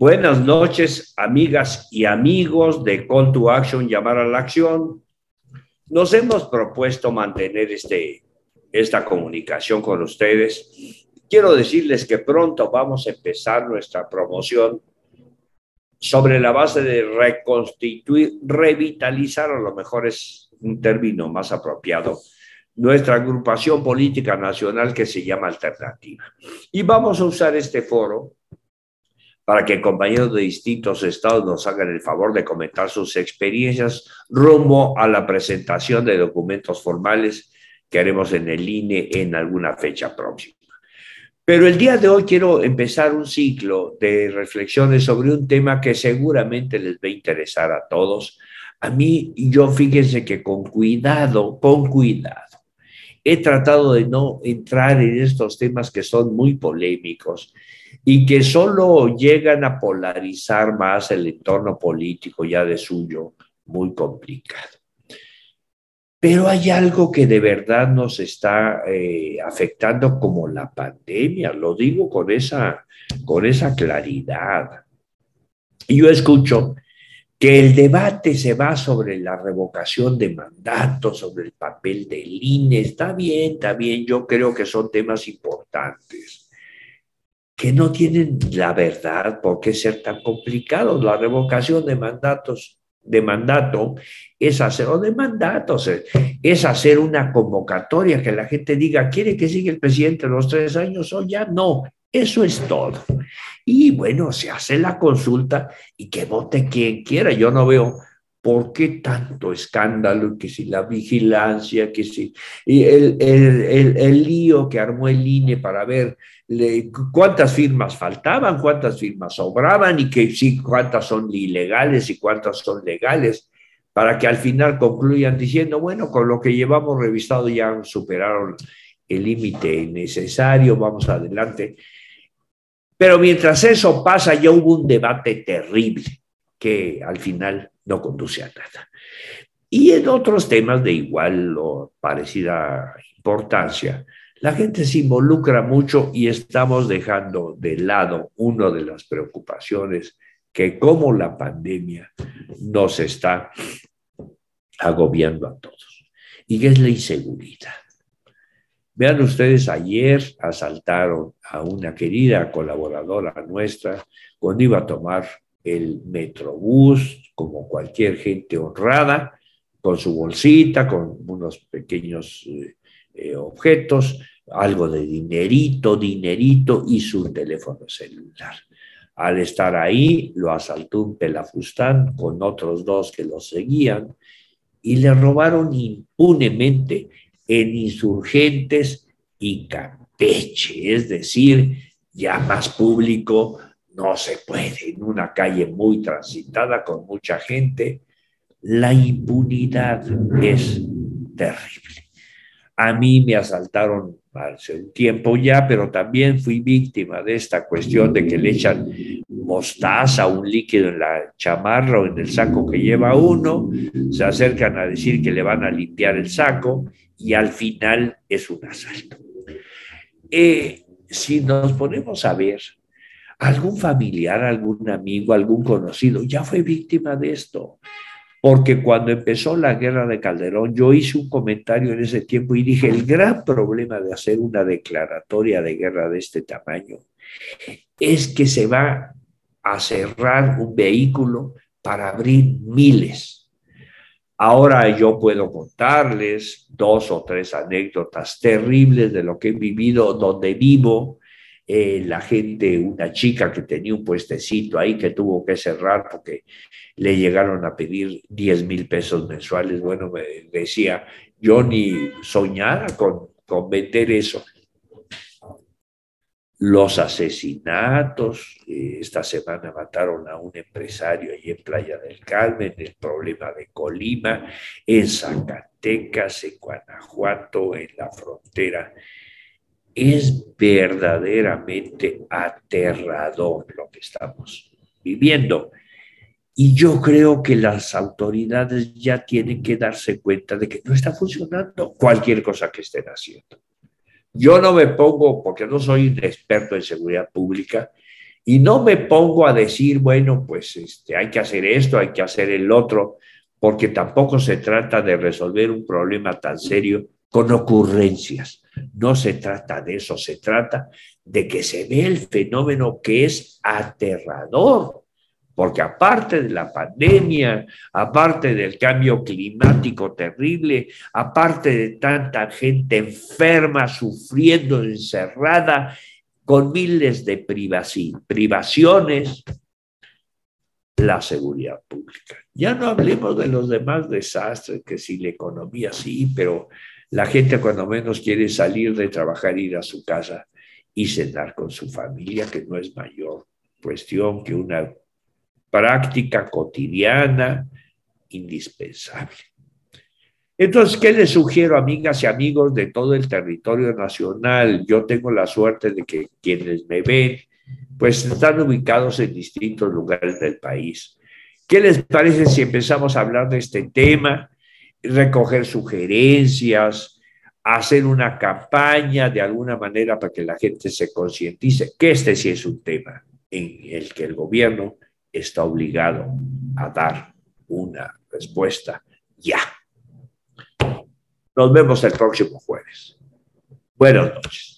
Buenas noches, amigas y amigos de Call to Action, llamar a la acción. Nos hemos propuesto mantener este, esta comunicación con ustedes. Quiero decirles que pronto vamos a empezar nuestra promoción sobre la base de reconstituir, revitalizar, a lo mejor es un término más apropiado, nuestra agrupación política nacional que se llama Alternativa. Y vamos a usar este foro para que compañeros de distintos estados nos hagan el favor de comentar sus experiencias rumbo a la presentación de documentos formales que haremos en el INE en alguna fecha próxima. Pero el día de hoy quiero empezar un ciclo de reflexiones sobre un tema que seguramente les va a interesar a todos. A mí, yo fíjense que con cuidado, con cuidado, he tratado de no entrar en estos temas que son muy polémicos y que solo llegan a polarizar más el entorno político ya de suyo, muy complicado. Pero hay algo que de verdad nos está eh, afectando como la pandemia, lo digo con esa, con esa claridad. Y yo escucho que el debate se va sobre la revocación de mandatos, sobre el papel del INE. Está bien, está bien, yo creo que son temas importantes, que no tienen la verdad por qué ser tan complicados. La revocación de mandatos de mandato es hacer, de mandatos, es hacer una convocatoria que la gente diga, ¿quiere que siga el presidente los tres años o ya no? Eso es todo. Y bueno, se hace la consulta y que vote quien quiera. Yo no veo por qué tanto escándalo, que si la vigilancia, que si y el, el, el, lío que armó el INE para ver cuántas firmas faltaban, cuántas firmas sobraban y que sí, cuántas son ilegales y cuántas son legales, para que al final concluyan diciendo, bueno, con lo que llevamos revisado ya superaron el límite necesario, vamos adelante. Pero mientras eso pasa, ya hubo un debate terrible que al final no conduce a nada. Y en otros temas de igual o parecida importancia, la gente se involucra mucho y estamos dejando de lado una de las preocupaciones que como la pandemia nos está agobiando a todos, y que es la inseguridad. Vean ustedes, ayer asaltaron a una querida colaboradora nuestra cuando iba a tomar el Metrobús, como cualquier gente honrada, con su bolsita, con unos pequeños eh, eh, objetos, algo de dinerito, dinerito y su teléfono celular. Al estar ahí, lo asaltó un pelafustán con otros dos que lo seguían y le robaron impunemente en insurgentes y Campeche, es decir, ya más público no se puede, en una calle muy transitada con mucha gente, la impunidad es terrible. A mí me asaltaron hace un tiempo ya, pero también fui víctima de esta cuestión de que le echan mostaza, un líquido en la chamarra o en el saco que lleva uno, se acercan a decir que le van a limpiar el saco y al final es un asalto. Eh, si nos ponemos a ver, algún familiar, algún amigo, algún conocido ya fue víctima de esto porque cuando empezó la guerra de Calderón, yo hice un comentario en ese tiempo y dije, el gran problema de hacer una declaratoria de guerra de este tamaño es que se va a cerrar un vehículo para abrir miles. Ahora yo puedo contarles dos o tres anécdotas terribles de lo que he vivido donde vivo. Eh, la gente, una chica que tenía un puestecito ahí que tuvo que cerrar porque le llegaron a pedir 10 mil pesos mensuales. Bueno, me decía, yo ni soñara con, con meter eso. Los asesinatos, eh, esta semana mataron a un empresario allí en Playa del Carmen, el problema de Colima, en Zacatecas, en Guanajuato, en la frontera. Es verdaderamente aterrador lo que estamos viviendo. Y yo creo que las autoridades ya tienen que darse cuenta de que no está funcionando cualquier cosa que estén haciendo. Yo no me pongo, porque no soy un experto en seguridad pública, Y no me pongo a decir, bueno, pues este, hay que hacer esto, hay que hacer el otro, porque tampoco se trata de resolver un problema tan serio con ocurrencias. No se trata de eso, se trata de que se ve el fenómeno que es aterrador, porque aparte de la pandemia, aparte del cambio climático terrible, aparte de tanta gente enferma, sufriendo, encerrada, con miles de privaciones, la seguridad pública. Ya no hablemos de los demás desastres, que si la economía sí, pero la gente cuando menos quiere salir de trabajar, ir a su casa y cenar con su familia, que no es mayor cuestión que una práctica cotidiana indispensable. Entonces, ¿qué les sugiero, amigas y amigos de todo el territorio nacional? Yo tengo la suerte de que quienes me ven, pues están ubicados en distintos lugares del país. ¿Qué les parece si empezamos a hablar de este tema? Recoger sugerencias, hacer una campaña de alguna manera para que la gente se concientice que este sí es un tema en el que el gobierno está obligado a dar una respuesta ya. Nos vemos el próximo jueves. Buenas noches.